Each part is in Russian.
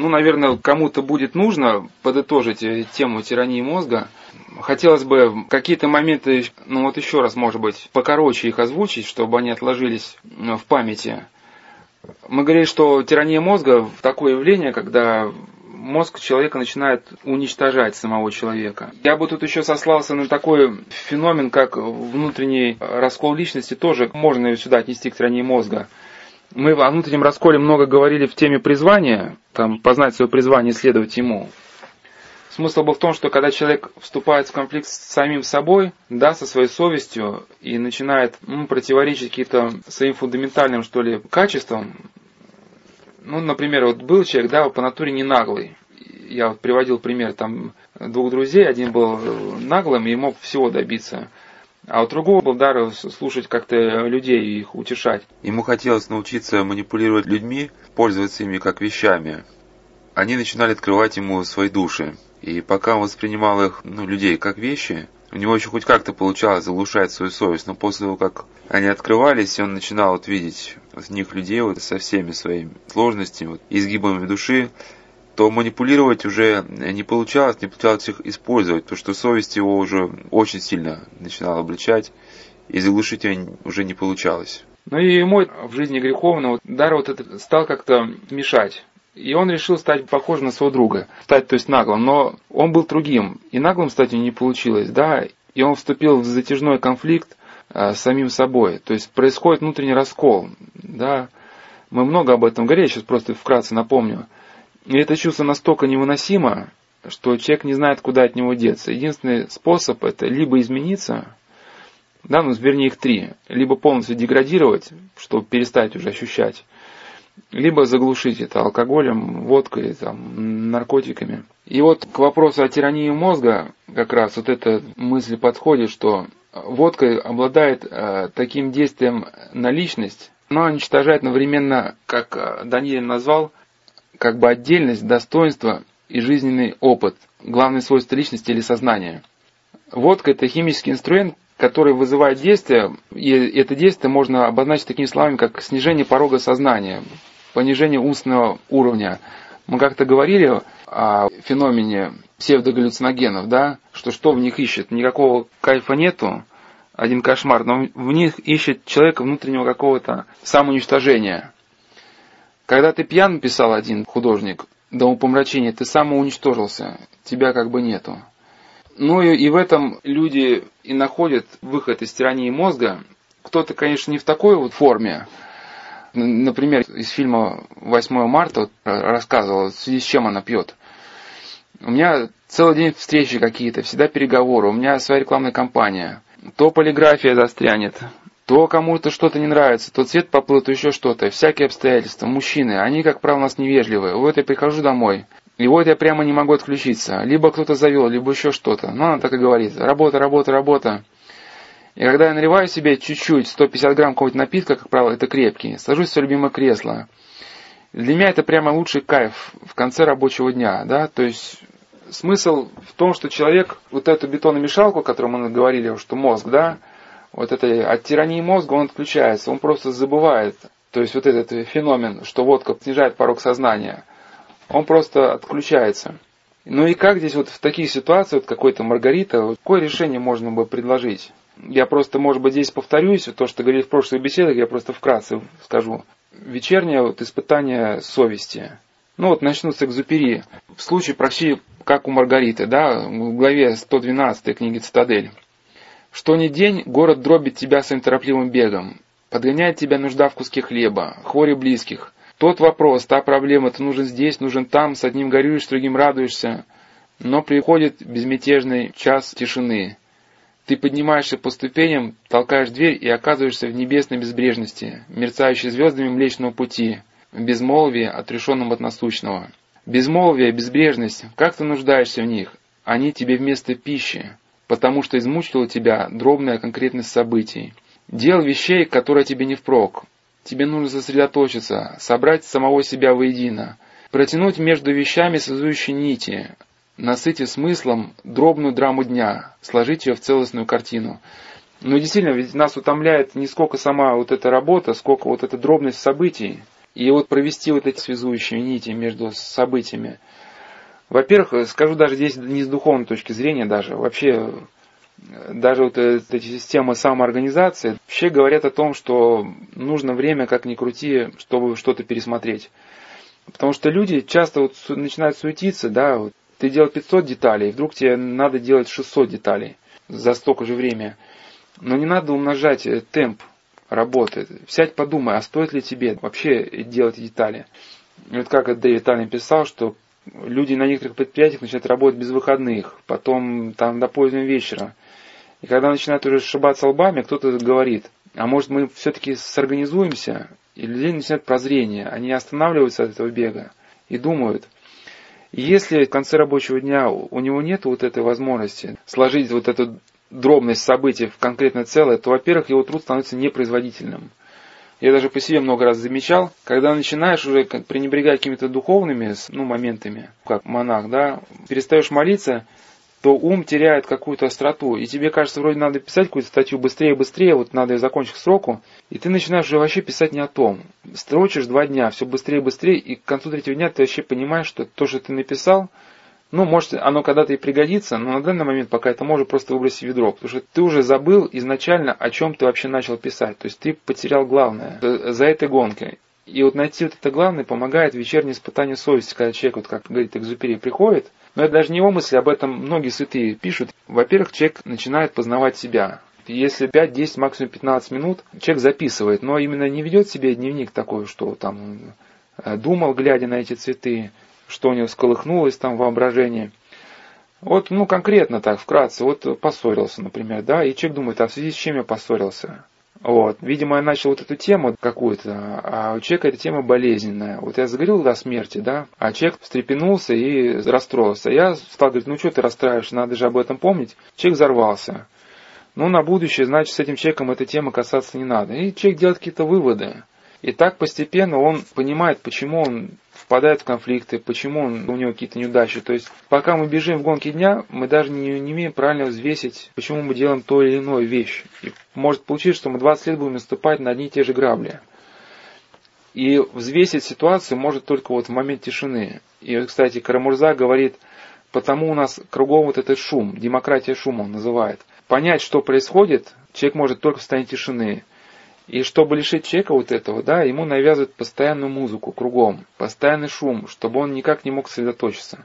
Ну, наверное, кому-то будет нужно подытожить э, тему тирании мозга. Хотелось бы какие-то моменты, ну вот еще раз, может быть, покороче их озвучить, чтобы они отложились э, в памяти. Мы говорили, что тирания мозга – такое явление, когда мозг человека начинает уничтожать самого человека. Я бы тут еще сослался на такой феномен, как внутренний раскол личности, тоже можно сюда отнести к тирании мозга. Мы о внутреннем расколе много говорили в теме призвания, там, познать свое призвание, следовать ему. Смысл был в том, что когда человек вступает в конфликт с самим собой, да, со своей совестью, и начинает ну, противоречить каким-то своим фундаментальным, что ли, качествам, ну, например, вот был человек, да, по натуре не наглый. Я вот приводил пример там двух друзей, один был наглым и мог всего добиться. А у другого был дар слушать как-то людей и их утешать. Ему хотелось научиться манипулировать людьми, пользоваться ими как вещами. Они начинали открывать ему свои души. И пока он воспринимал их, ну, людей как вещи, у него еще хоть как-то получалось заглушать свою совесть, но после того, как они открывались, он начинал вот видеть в них людей вот со всеми своими сложностями, вот, изгибами души, то манипулировать уже не получалось, не получалось их использовать, потому что совесть его уже очень сильно начинала обличать, и заглушить ее уже не получалось. Ну и ему в жизни греховного дар вот этот стал как-то мешать. И он решил стать похожим на своего друга, стать, то есть, наглым. Но он был другим, и наглым стать не получилось, да. И он вступил в затяжной конфликт э, с самим собой. То есть происходит внутренний раскол, да. Мы много об этом говорили, сейчас просто вкратце напомню. И это чувство настолько невыносимо, что человек не знает, куда от него деться. Единственный способ это либо измениться, да, ну, вернее их три, либо полностью деградировать, чтобы перестать уже ощущать, либо заглушить это алкоголем, водкой, там, наркотиками. И вот к вопросу о тирании мозга как раз вот эта мысль подходит, что водка обладает э, таким действием на личность, но уничтожает одновременно, как э, Даниэль назвал, как бы отдельность, достоинство и жизненный опыт, главное свойство личности или сознания. Водка – это химический инструмент, который вызывает действие, и это действие можно обозначить такими словами, как снижение порога сознания, понижение умственного уровня. Мы как-то говорили о феномене псевдогаллюциногенов, да, что что в них ищет? Никакого кайфа нету, один кошмар, но в них ищет человека внутреннего какого-то самоуничтожения. Когда ты пьян, писал один художник, до упомрачения, ты самоуничтожился, тебя как бы нету. Ну и, и в этом люди и находят выход из тирании мозга. Кто-то, конечно, не в такой вот форме, Например, из фильма «8 марта» вот, рассказывала, в связи с чем она пьет. У меня целый день встречи какие-то, всегда переговоры, у меня своя рекламная кампания. То полиграфия застрянет, то кому-то что-то не нравится, то цвет поплыл, то еще что-то. Всякие обстоятельства. Мужчины, они, как правило, у нас невежливые. Вот я прихожу домой, и вот я прямо не могу отключиться. Либо кто-то завел, либо еще что-то. Но она так и говорит. Работа, работа, работа. И когда я наливаю себе чуть-чуть, 150 грамм какого-то напитка, как правило, это крепкий, сажусь в свое любимое кресло. Для меня это прямо лучший кайф в конце рабочего дня, да, то есть смысл в том, что человек вот эту бетономешалку, о которой мы говорили, что мозг, да, вот это от тирании мозга он отключается, он просто забывает, то есть вот этот феномен, что водка снижает порог сознания, он просто отключается. Ну и как здесь вот в таких ситуациях, вот какой-то Маргарита, какое решение можно бы предложить? Я просто, может быть, здесь повторюсь, то, что говорили в прошлых беседах, я просто вкратце скажу. Вечернее вот испытание совести. Ну вот начну с экзупери. В случае почти как у Маргариты, да, в главе 112 книги «Цитадель». «Что ни день, город дробит тебя своим торопливым бегом, подгоняет тебя нужда в куске хлеба, хвори близких. Тот вопрос, та проблема, ты нужен здесь, нужен там, с одним горюешь, с другим радуешься. Но приходит безмятежный час тишины, ты поднимаешься по ступеням, толкаешь дверь и оказываешься в небесной безбрежности, мерцающей звездами Млечного Пути, в безмолвии, отрешенном от насущного. Безмолвие, безбрежность, как ты нуждаешься в них? Они тебе вместо пищи, потому что измучила тебя дробная конкретность событий. Дел вещей, которые тебе не впрок. Тебе нужно сосредоточиться, собрать самого себя воедино, протянуть между вещами связующие нити, насытив смыслом дробную драму дня, сложить ее в целостную картину. Но действительно, ведь нас утомляет не сколько сама вот эта работа, сколько вот эта дробность событий. и вот провести вот эти связующие нити между событиями. Во-первых, скажу даже здесь не с духовной точки зрения даже, вообще даже вот эти системы самоорганизации вообще говорят о том, что нужно время, как ни крути, чтобы что-то пересмотреть. Потому что люди часто вот начинают суетиться, да, вот ты делал 500 деталей, вдруг тебе надо делать 600 деталей за столько же время. Но не надо умножать э, темп работы. Сядь, подумай, а стоит ли тебе вообще делать детали. И вот как Дэвид Аллен писал, что люди на некоторых предприятиях начинают работать без выходных, потом там до позднего вечера. И когда начинают уже сшибаться лбами, кто-то говорит, а может мы все-таки сорганизуемся, и людей начинает прозрение, они останавливаются от этого бега и думают, если в конце рабочего дня у него нет вот этой возможности сложить вот эту дробность событий в конкретное целое, то, во-первых, его труд становится непроизводительным. Я даже по себе много раз замечал, когда начинаешь уже пренебрегать какими-то духовными ну, моментами, как монах, да, перестаешь молиться, то ум теряет какую-то остроту, и тебе кажется, вроде надо писать какую-то статью быстрее, быстрее, вот надо ее закончить к сроку, и ты начинаешь уже вообще писать не о том. Строчишь два дня, все быстрее, быстрее, и к концу третьего дня ты вообще понимаешь, что то, что ты написал, ну, может, оно когда-то и пригодится, но на данный момент пока это может просто выбросить ведро, потому что ты уже забыл изначально, о чем ты вообще начал писать. То есть ты потерял главное за этой гонкой. И вот найти вот это главное помогает вечернее испытание совести, когда человек, вот как говорит Экзупери, приходит, но это даже не его мысли, об этом многие святые пишут. Во-первых, человек начинает познавать себя. Если 5, 10, максимум 15 минут человек записывает, но именно не ведет себе дневник такой, что там э, думал, глядя на эти цветы, что у него сколыхнулось там воображение. Вот, ну, конкретно так, вкратце, вот поссорился, например, да, и человек думает, а в связи с чем я поссорился? Вот, видимо, я начал вот эту тему какую-то, а у человека эта тема болезненная. Вот я заговорил до смерти, да, а человек встрепенулся и расстроился. Я стал говорить, ну что ты расстраиваешься, надо же об этом помнить. Человек взорвался. Ну, на будущее, значит, с этим человеком этой темы касаться не надо. И человек делает какие-то выводы. И так постепенно он понимает, почему он впадает в конфликты, почему он, у него какие-то неудачи. То есть, пока мы бежим в гонке дня, мы даже не, не умеем правильно взвесить, почему мы делаем то или иное вещь. И может получиться, что мы 20 лет будем наступать на одни и те же грабли. И взвесить ситуацию может только вот в момент тишины. И, кстати, Карамурза говорит, потому у нас кругом вот этот шум, демократия шума он называет. Понять, что происходит, человек может только в состоянии тишины. И чтобы лишить человека вот этого, да, ему навязывают постоянную музыку кругом, постоянный шум, чтобы он никак не мог сосредоточиться.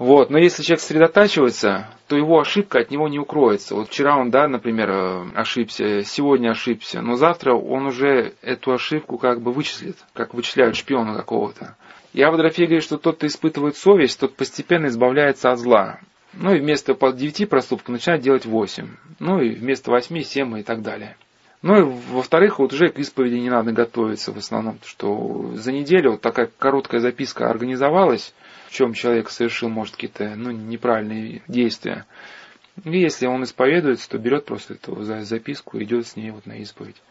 Вот, но если человек сосредотачивается, то его ошибка от него не укроется. Вот вчера он, да, например, э, ошибся, сегодня ошибся, но завтра он уже эту ошибку как бы вычислит, как вычисляют шпиона какого-то. И Авдрофей говорит, что тот, кто испытывает совесть, тот постепенно избавляется от зла. Ну и вместо 9 проступков начинает делать 8. Ну и вместо 8 7 и так далее. Ну и во-вторых, вот уже к исповеди не надо готовиться в основном, что за неделю вот такая короткая записка организовалась, в чем человек совершил, может, какие-то ну, неправильные действия. И если он исповедуется, то берет просто эту записку и идет с ней вот на исповедь.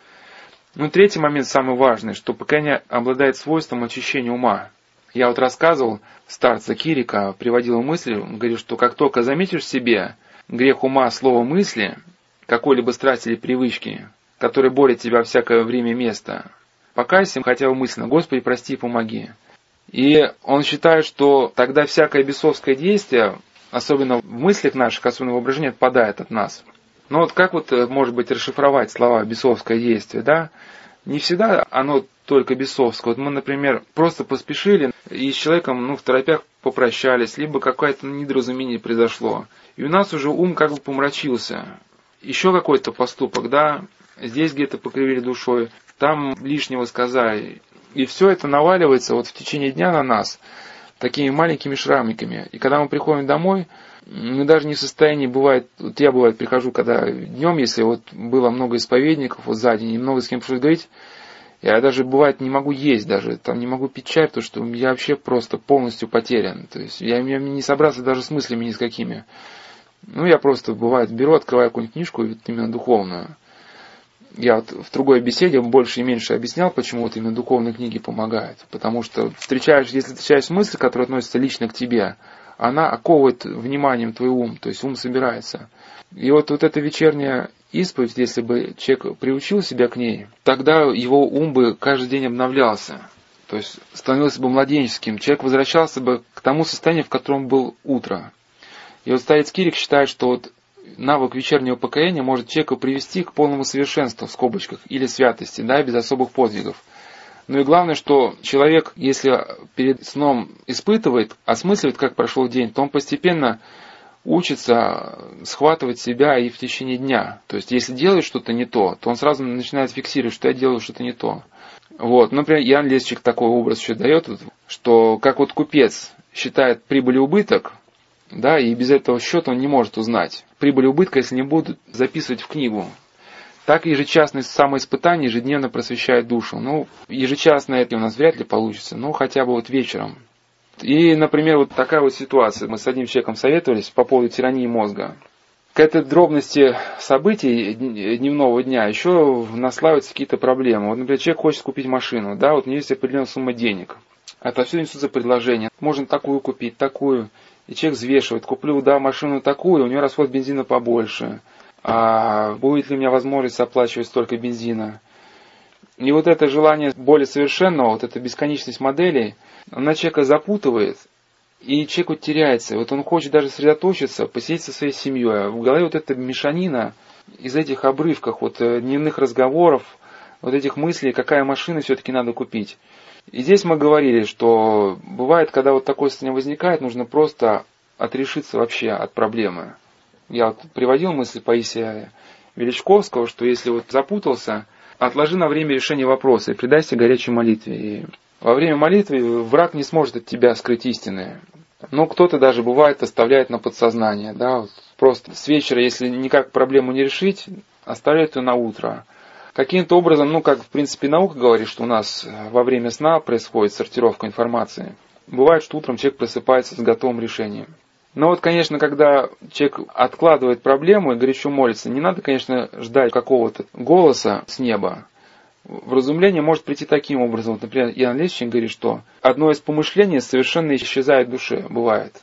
Ну, третий момент самый важный, что покаяние обладает свойством очищения ума. Я вот рассказывал, старца Кирика приводил мысль, он говорит, что как только заметишь в себе грех ума, слова, мысли, какой-либо страсти или привычки, который борет тебя всякое время и место. Покайся хотя бы мысленно, Господи, прости и помоги. И он считает, что тогда всякое бесовское действие, особенно в мыслях наших, особенно в воображении, отпадает от нас. Но вот как вот, э, может быть, расшифровать слова «бесовское действие», да? Не всегда оно только бесовское. Вот мы, например, просто поспешили и с человеком, ну, в торопях попрощались, либо какое-то недоразумение произошло. И у нас уже ум как бы помрачился. Еще какой-то поступок, да, здесь где-то покривили душой, там лишнего сказали. И все это наваливается вот в течение дня на нас такими маленькими шрамиками. И когда мы приходим домой, мы даже не в состоянии, бывает, вот я бывает прихожу, когда днем, если вот было много исповедников вот за день, и много с кем пришлось говорить, я даже бывает не могу есть даже, там не могу пить чай, потому что я вообще просто полностью потерян. То есть я, я не собрался даже с мыслями ни с какими. Ну, я просто, бывает, беру, открываю какую-нибудь книжку, именно духовную я вот в другой беседе больше и меньше объяснял, почему вот именно духовные книги помогают. Потому что встречаешь, если встречаешь мысль, которая относится лично к тебе, она оковывает вниманием твой ум, то есть ум собирается. И вот, вот эта вечерняя исповедь, если бы человек приучил себя к ней, тогда его ум бы каждый день обновлялся. то есть становился бы младенческим, человек возвращался бы к тому состоянию, в котором был утро. И вот старец Кирик считает, что вот навык вечернего покаяния может человека привести к полному совершенству, в скобочках, или святости, да, без особых подвигов. Ну и главное, что человек, если перед сном испытывает, осмысливает, как прошел день, то он постепенно учится схватывать себя и в течение дня. То есть, если делает что-то не то, то он сразу начинает фиксировать, что я делаю что-то не то. Вот, например, Ян Лесчик такой образ еще дает, что как вот купец считает прибыль и убыток, да, и без этого счета он не может узнать. Прибыль и убытка, если не будут записывать в книгу. Так ежечасное самоиспытание ежедневно просвещает душу. Ну, ежечасное это у нас вряд ли получится, но хотя бы вот вечером. И, например, вот такая вот ситуация. Мы с одним человеком советовались по поводу тирании мозга. К этой дробности событий дневного дня еще наслаиваются какие-то проблемы. Вот, например, человек хочет купить машину, да, вот у него есть определенная сумма денег. Отовсюду несутся предложения. Можно такую купить, такую. И человек взвешивает, куплю, да, машину такую, у него расход бензина побольше. А будет ли у меня возможность оплачивать столько бензина? И вот это желание более совершенного, вот эта бесконечность моделей, она человека запутывает, и человек теряется. Вот он хочет даже сосредоточиться, посидеть со своей семьей. В голове вот эта мешанина из этих обрывков, вот э, дневных разговоров, вот этих мыслей, какая машина все-таки надо купить. И здесь мы говорили, что бывает, когда вот такое состояние возникает, нужно просто отрешиться вообще от проблемы. Я вот приводил мысль Паисия Величковского, что если вот запутался, отложи на время решения вопроса и предайся горячей молитве. И во время молитвы враг не сможет от тебя скрыть истины. Ну, кто-то даже бывает оставляет на подсознание, да, вот просто с вечера, если никак проблему не решить, оставляет ее на утро. Каким-то образом, ну, как в принципе наука говорит, что у нас во время сна происходит сортировка информации. Бывает, что утром человек просыпается с готовым решением. Но вот, конечно, когда человек откладывает проблему и горячо молится, не надо, конечно, ждать какого-то голоса с неба. Вразумление может прийти таким образом. Вот, например, Иоанн Лещин говорит, что одно из помышлений совершенно исчезает в душе, бывает.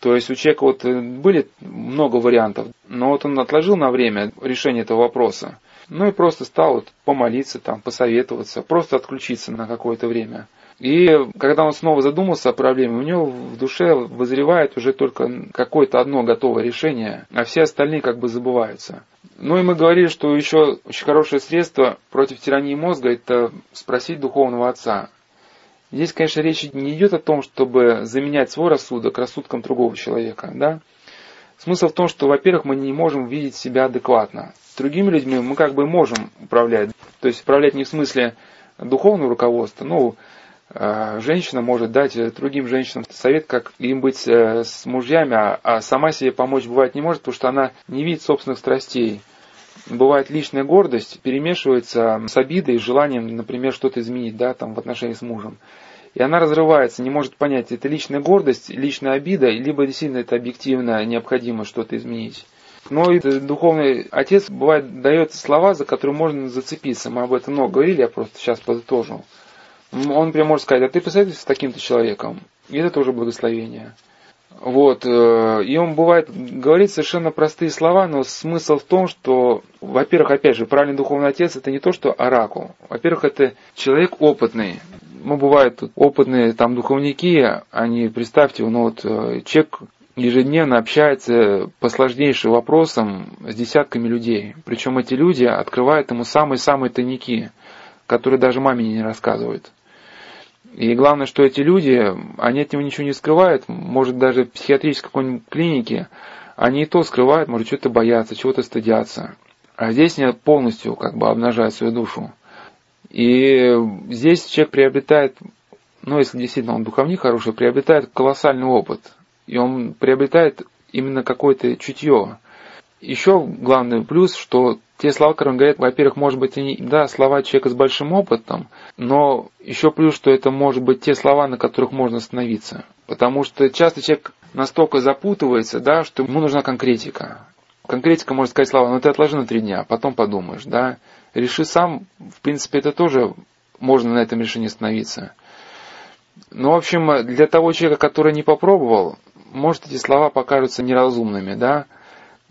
То есть у человека вот э, были много вариантов, но вот он отложил на время решение этого вопроса. Ну и просто стал вот помолиться, там, посоветоваться, просто отключиться на какое-то время. И когда он снова задумался о проблеме, у него в душе вызревает уже только какое-то одно готовое решение, а все остальные как бы забываются. Ну и мы говорили, что еще очень хорошее средство против тирании мозга – это спросить духовного отца. Здесь, конечно, речь не идет о том, чтобы заменять свой рассудок рассудком другого человека. Да? Смысл в том, что, во-первых, мы не можем видеть себя адекватно. Другими людьми мы как бы можем управлять. То есть управлять не в смысле духовного руководства, ну, женщина может дать другим женщинам совет, как им быть э, с мужьями, а, а сама себе помочь бывает не может, потому что она не видит собственных страстей бывает личная гордость перемешивается с обидой и желанием, например, что-то изменить, да, там, в отношении с мужем. И она разрывается, не может понять, это личная гордость, личная обида, либо действительно это объективно необходимо что-то изменить. Но и духовный отец бывает дает слова, за которые можно зацепиться. Мы об этом много говорили, я просто сейчас подытожу. Он прям может сказать, а ты посоветуйся с таким-то человеком. И это тоже благословение. Вот, э, и он бывает говорит совершенно простые слова, но смысл в том, что, во-первых, опять же, правильный духовный отец это не то, что оракул. Во-первых, это человек опытный. Ну, бывают опытные там духовники, они, представьте, ну вот э, человек ежедневно общается по сложнейшим вопросам с десятками людей. Причем эти люди открывают ему самые-самые тайники, которые даже маме не рассказывают. И главное, что эти люди, они от него ничего не скрывают, может даже в психиатрической какой-нибудь клинике, они и то скрывают, может что-то боятся, чего-то стыдятся. А здесь они полностью как бы обнажают свою душу. И здесь человек приобретает, ну если действительно он духовник хороший, приобретает колоссальный опыт. И он приобретает именно какое-то чутье. Еще главный плюс, что те слова, которые он говорит, во-первых, может быть, они, да, слова человека с большим опытом, но еще плюс, что это может быть те слова, на которых можно остановиться. Потому что часто человек настолько запутывается, да, что ему нужна конкретика. Конкретика может сказать слова, ну ты отложи на три дня, потом подумаешь, да. Реши сам, в принципе, это тоже можно на этом решении остановиться. Но, в общем, для того человека, который не попробовал, может, эти слова покажутся неразумными, да,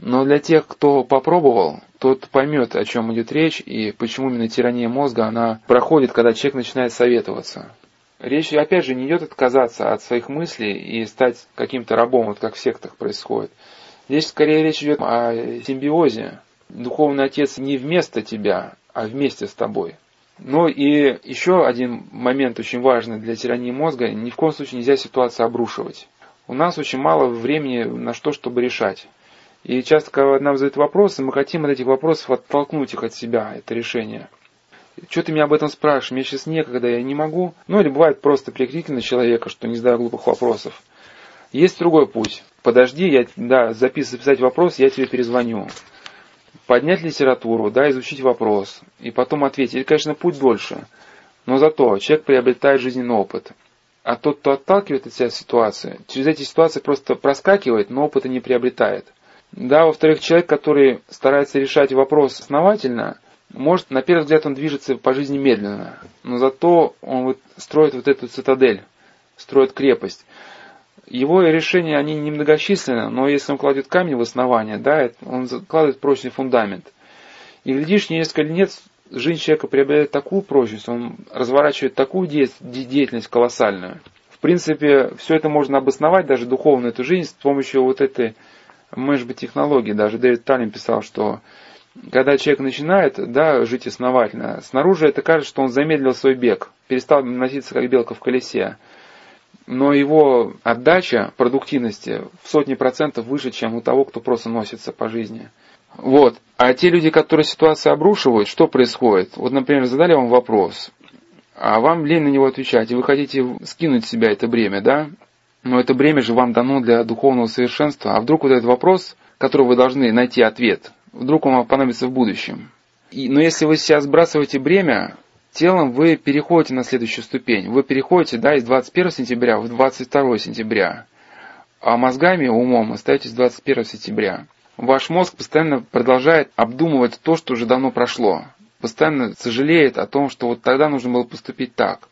но для тех, кто попробовал, тот поймет, о чем идет речь и почему именно тирания мозга она проходит, когда человек начинает советоваться. Речь, опять же, не идет отказаться от своих мыслей и стать каким-то рабом, вот как в сектах происходит. Здесь скорее речь идет о симбиозе. Духовный отец не вместо тебя, а вместе с тобой. Ну и еще один момент очень важный для тирании мозга. Ни в коем случае нельзя ситуацию обрушивать. У нас очень мало времени на что, чтобы решать. И часто, когда нам задают вопросы, мы хотим от этих вопросов оттолкнуть их от себя, это решение. Что ты меня об этом спрашиваешь? Мне сейчас некогда, я не могу. Ну или бывает просто прикрики на человека, что не задаю глупых вопросов. Есть другой путь. Подожди, я да, записать, записать вопрос, я тебе перезвоню. Поднять литературу, да, изучить вопрос. И потом ответить. Это, конечно, путь дольше. Но зато человек приобретает жизненный опыт. А тот, кто отталкивает от себя ситуацию, через эти ситуации просто проскакивает, но опыта не приобретает. Да, во-вторых, человек, который старается решать вопрос основательно – может, на первый взгляд он движется по жизни медленно, но зато он вот строит вот эту цитадель, строит крепость. Его решения, они немногочисленны, но если он кладет камень в основание, да, он закладывает прочный фундамент. И глядишь, через несколько лет жизнь человека приобретает такую прочность, он разворачивает такую деятельность колоссальную. В принципе, все это можно обосновать, даже духовную эту жизнь, с помощью вот этой, может быть, технологии. Даже Дэвид Таллин писал, что когда человек начинает да, жить основательно, снаружи это кажется, что он замедлил свой бег, перестал носиться как белка в колесе. Но его отдача продуктивности в сотни процентов выше, чем у того, кто просто носится по жизни. Вот. А те люди, которые ситуацию обрушивают, что происходит? Вот, например, задали вам вопрос, а вам лень на него отвечать, и вы хотите скинуть с себя это бремя, да? Но это бремя же вам дано для духовного совершенства. А вдруг вот этот вопрос, который вы должны найти ответ, Вдруг он вам понадобится в будущем. И, но если вы сейчас сбрасываете бремя, телом вы переходите на следующую ступень. Вы переходите да, из 21 сентября в 22 сентября. А мозгами, умом остаетесь 21 сентября. Ваш мозг постоянно продолжает обдумывать то, что уже давно прошло. Постоянно сожалеет о том, что вот тогда нужно было поступить так.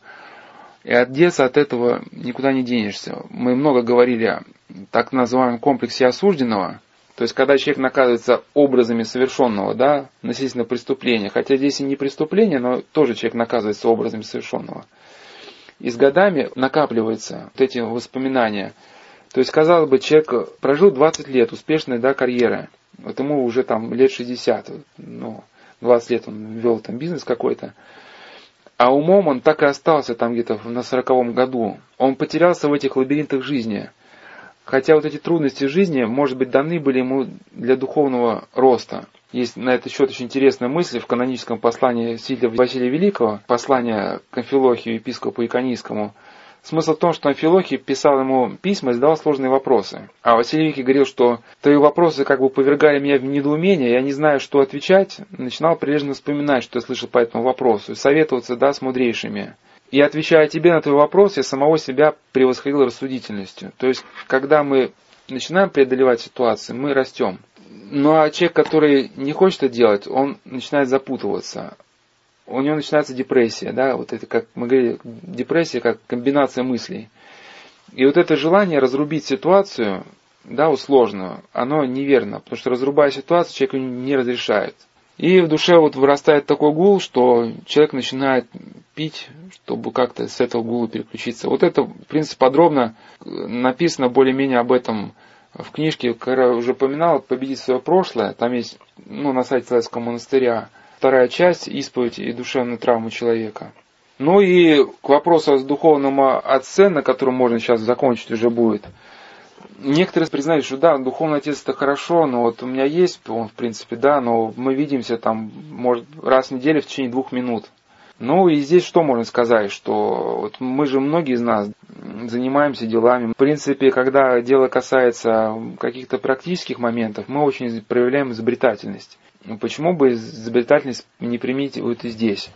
И отдеться от этого никуда не денешься. Мы много говорили о так называемом комплексе осужденного – то есть, когда человек наказывается образами совершенного, да, относительно преступления, хотя здесь и не преступление, но тоже человек наказывается образами совершенного. И с годами накапливаются вот эти воспоминания. То есть, казалось бы, человек прожил 20 лет успешной да, карьеры. Вот ему уже там лет 60, ну, 20 лет он вел там бизнес какой-то. А умом он так и остался там где-то на сороковом году. Он потерялся в этих лабиринтах жизни. Хотя вот эти трудности жизни, может быть, даны были ему для духовного роста. Есть на этот счет очень интересная мысль в каноническом послании Сильда Василия Великого, послание к Амфилохию, епископу Иконийскому. Смысл в том, что Амфилохий писал ему письма и задавал сложные вопросы. А Василий говорил, что твои вопросы как бы повергали меня в недоумение, я не знаю, что отвечать. Начинал прилежно вспоминать, что я слышал по этому вопросу, и советоваться да, с мудрейшими. И отвечая тебе на твой вопрос, я самого себя превосходил рассудительностью. То есть, когда мы начинаем преодолевать ситуации, мы растем. Ну а человек, который не хочет это делать, он начинает запутываться. У него начинается депрессия, да, вот это, как мы говорили, депрессия как комбинация мыслей. И вот это желание разрубить ситуацию, да, усложную, оно неверно, потому что разрубая ситуацию, человеку не разрешает. И в душе вот вырастает такой гул, что человек начинает пить, чтобы как-то с этого гула переключиться. Вот это, в принципе, подробно написано более-менее об этом в книжке, когда уже упоминал «Победить свое прошлое». Там есть, ну, на сайте Советского монастыря, вторая часть «Исповедь и душевные травмы человека». Ну и к вопросу о духовном отце, на котором можно сейчас закончить уже будет – некоторые признают, что да, духовный отец это хорошо, но вот у меня есть, он в принципе, да, но мы видимся там, может, раз в неделю в течение двух минут. Ну и здесь что можно сказать, что вот мы же многие из нас занимаемся делами. В принципе, когда дело касается каких-то практических моментов, мы очень проявляем изобретательность. Ну, почему бы изобретательность не применить вот и здесь?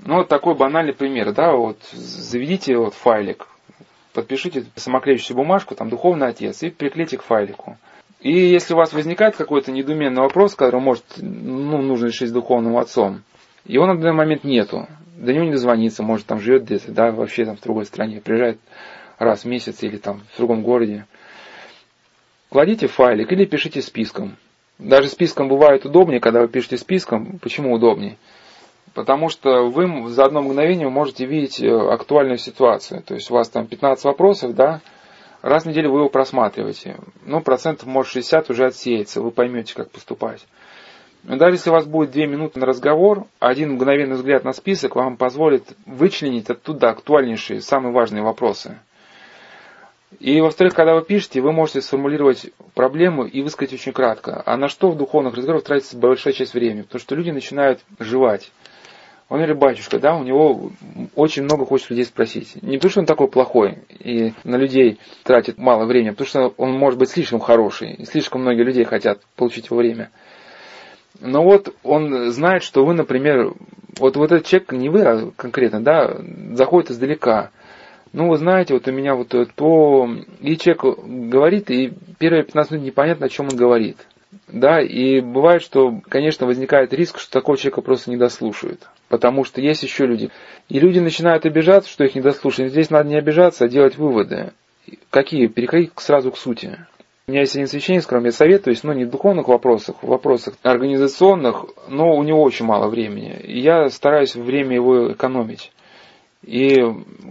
Ну, вот такой банальный пример, да, вот заведите вот файлик, подпишите самоклеющую бумажку, там духовный отец, и приклейте к файлику. И если у вас возникает какой-то недуменный вопрос, который может, ну, нужно решить с духовным отцом, его на данный момент нету, до него не дозвониться, может там живет где-то, да, вообще там в другой стране, приезжает раз в месяц или там в другом городе. Кладите файлик или пишите списком. Даже списком бывает удобнее, когда вы пишете списком. Почему удобнее? Потому что вы за одно мгновение можете видеть э, актуальную ситуацию. То есть у вас там 15 вопросов, да, раз в неделю вы его просматриваете. Ну, процентов может 60 уже отсеется, вы поймете, как поступать. Но даже если у вас будет 2 минуты на разговор, один мгновенный взгляд на список вам позволит вычленить оттуда актуальнейшие, самые важные вопросы. И, во-вторых, когда вы пишете, вы можете сформулировать проблему и высказать очень кратко. А на что в духовных разговорах тратится большая часть времени? Потому что люди начинают жевать. Он или батюшка, да, у него очень много хочет людей спросить. Не потому, что он такой плохой и на людей тратит мало времени, а потому что он может быть слишком хороший, и слишком многие людей хотят получить его время. Но вот он знает, что вы, например, вот, вот этот человек, не вы а конкретно, да, заходит издалека. Ну, вы знаете, вот у меня вот то... И человек говорит, и первые 15 минут непонятно, о чем он говорит. Да, и бывает, что, конечно, возникает риск, что такого человека просто не дослушают. Потому что есть еще люди. И люди начинают обижаться, что их не дослушают. Здесь надо не обижаться, а делать выводы. Какие? Переходить сразу к сути. У меня есть один священник, с которым я советуюсь, но не в духовных вопросах, в вопросах организационных, но у него очень мало времени. И я стараюсь время его экономить. И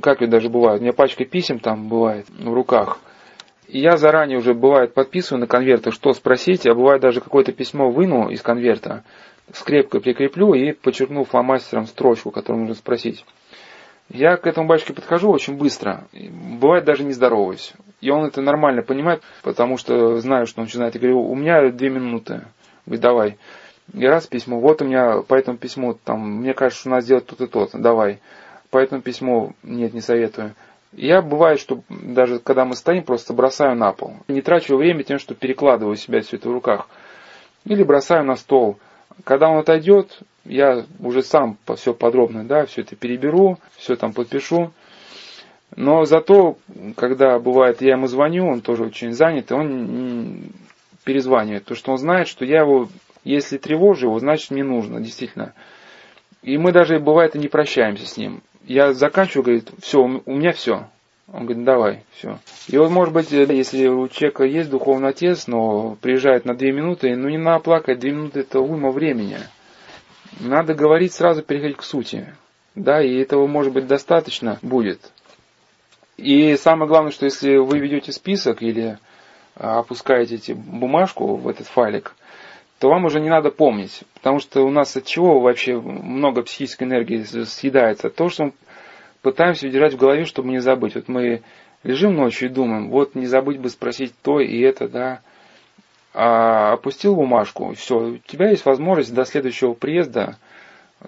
как ведь даже бывает, у меня пачка писем там бывает в руках. И я заранее уже бывает подписываю на конверты, что спросить, а бывает даже какое-то письмо выну из конверта, скрепкой прикреплю и подчеркну фломастером строчку, которую нужно спросить. Я к этому батюшке подхожу очень быстро. Бывает даже не здороваюсь. И он это нормально понимает, потому что знаю, что он начинает. Я говорю, у меня две минуты. Говорит, давай. И раз письмо, вот у меня по этому письму, там, мне кажется, что надо сделать то-то и то давай. По этому письму, нет, не советую. Я бывает, что даже когда мы стоим, просто бросаю на пол. Не трачу время тем, что перекладываю себя все это в руках. Или бросаю на стол. Когда он отойдет, я уже сам все подробно, да, все это переберу, все там подпишу. Но зато, когда бывает, я ему звоню, он тоже очень занят, и он перезванивает, потому что он знает, что я его, если тревожу его, значит мне нужно, действительно. И мы даже, бывает, и не прощаемся с ним. Я заканчиваю, говорит, все, у меня все. Он говорит, давай, все. И вот, может быть, если у человека есть духовный отец, но приезжает на две минуты, ну не надо плакать, две минуты это уйма времени. Надо говорить сразу, переходить к сути. Да, и этого может быть достаточно будет. И самое главное, что если вы ведете список или а, опускаете эти бумажку в этот файлик, то вам уже не надо помнить. Потому что у нас от чего вообще много психической энергии съедается? То, что мы пытаемся удержать в голове, чтобы не забыть. Вот мы лежим ночью и думаем, вот не забыть бы спросить то и это, да. А опустил бумажку, все, у тебя есть возможность до следующего приезда,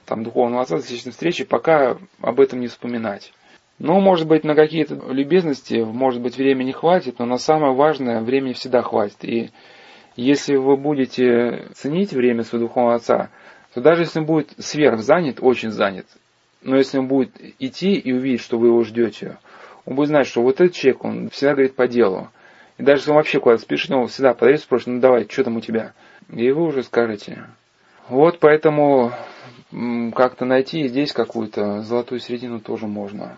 там, духовного отца, личной встречи, пока об этом не вспоминать. Ну, может быть, на какие-то любезности, может быть, времени хватит, но на самое важное времени всегда хватит. И если вы будете ценить время своего духовного отца, то даже если он будет сверх занят, очень занят, но если он будет идти и увидеть, что вы его ждете, он будет знать, что вот этот человек, он всегда говорит по делу. И даже если он вообще куда-то спешит, он всегда подойдет и спросит, ну давай, что там у тебя? И вы уже скажете. Вот поэтому как-то найти здесь какую-то золотую середину тоже можно.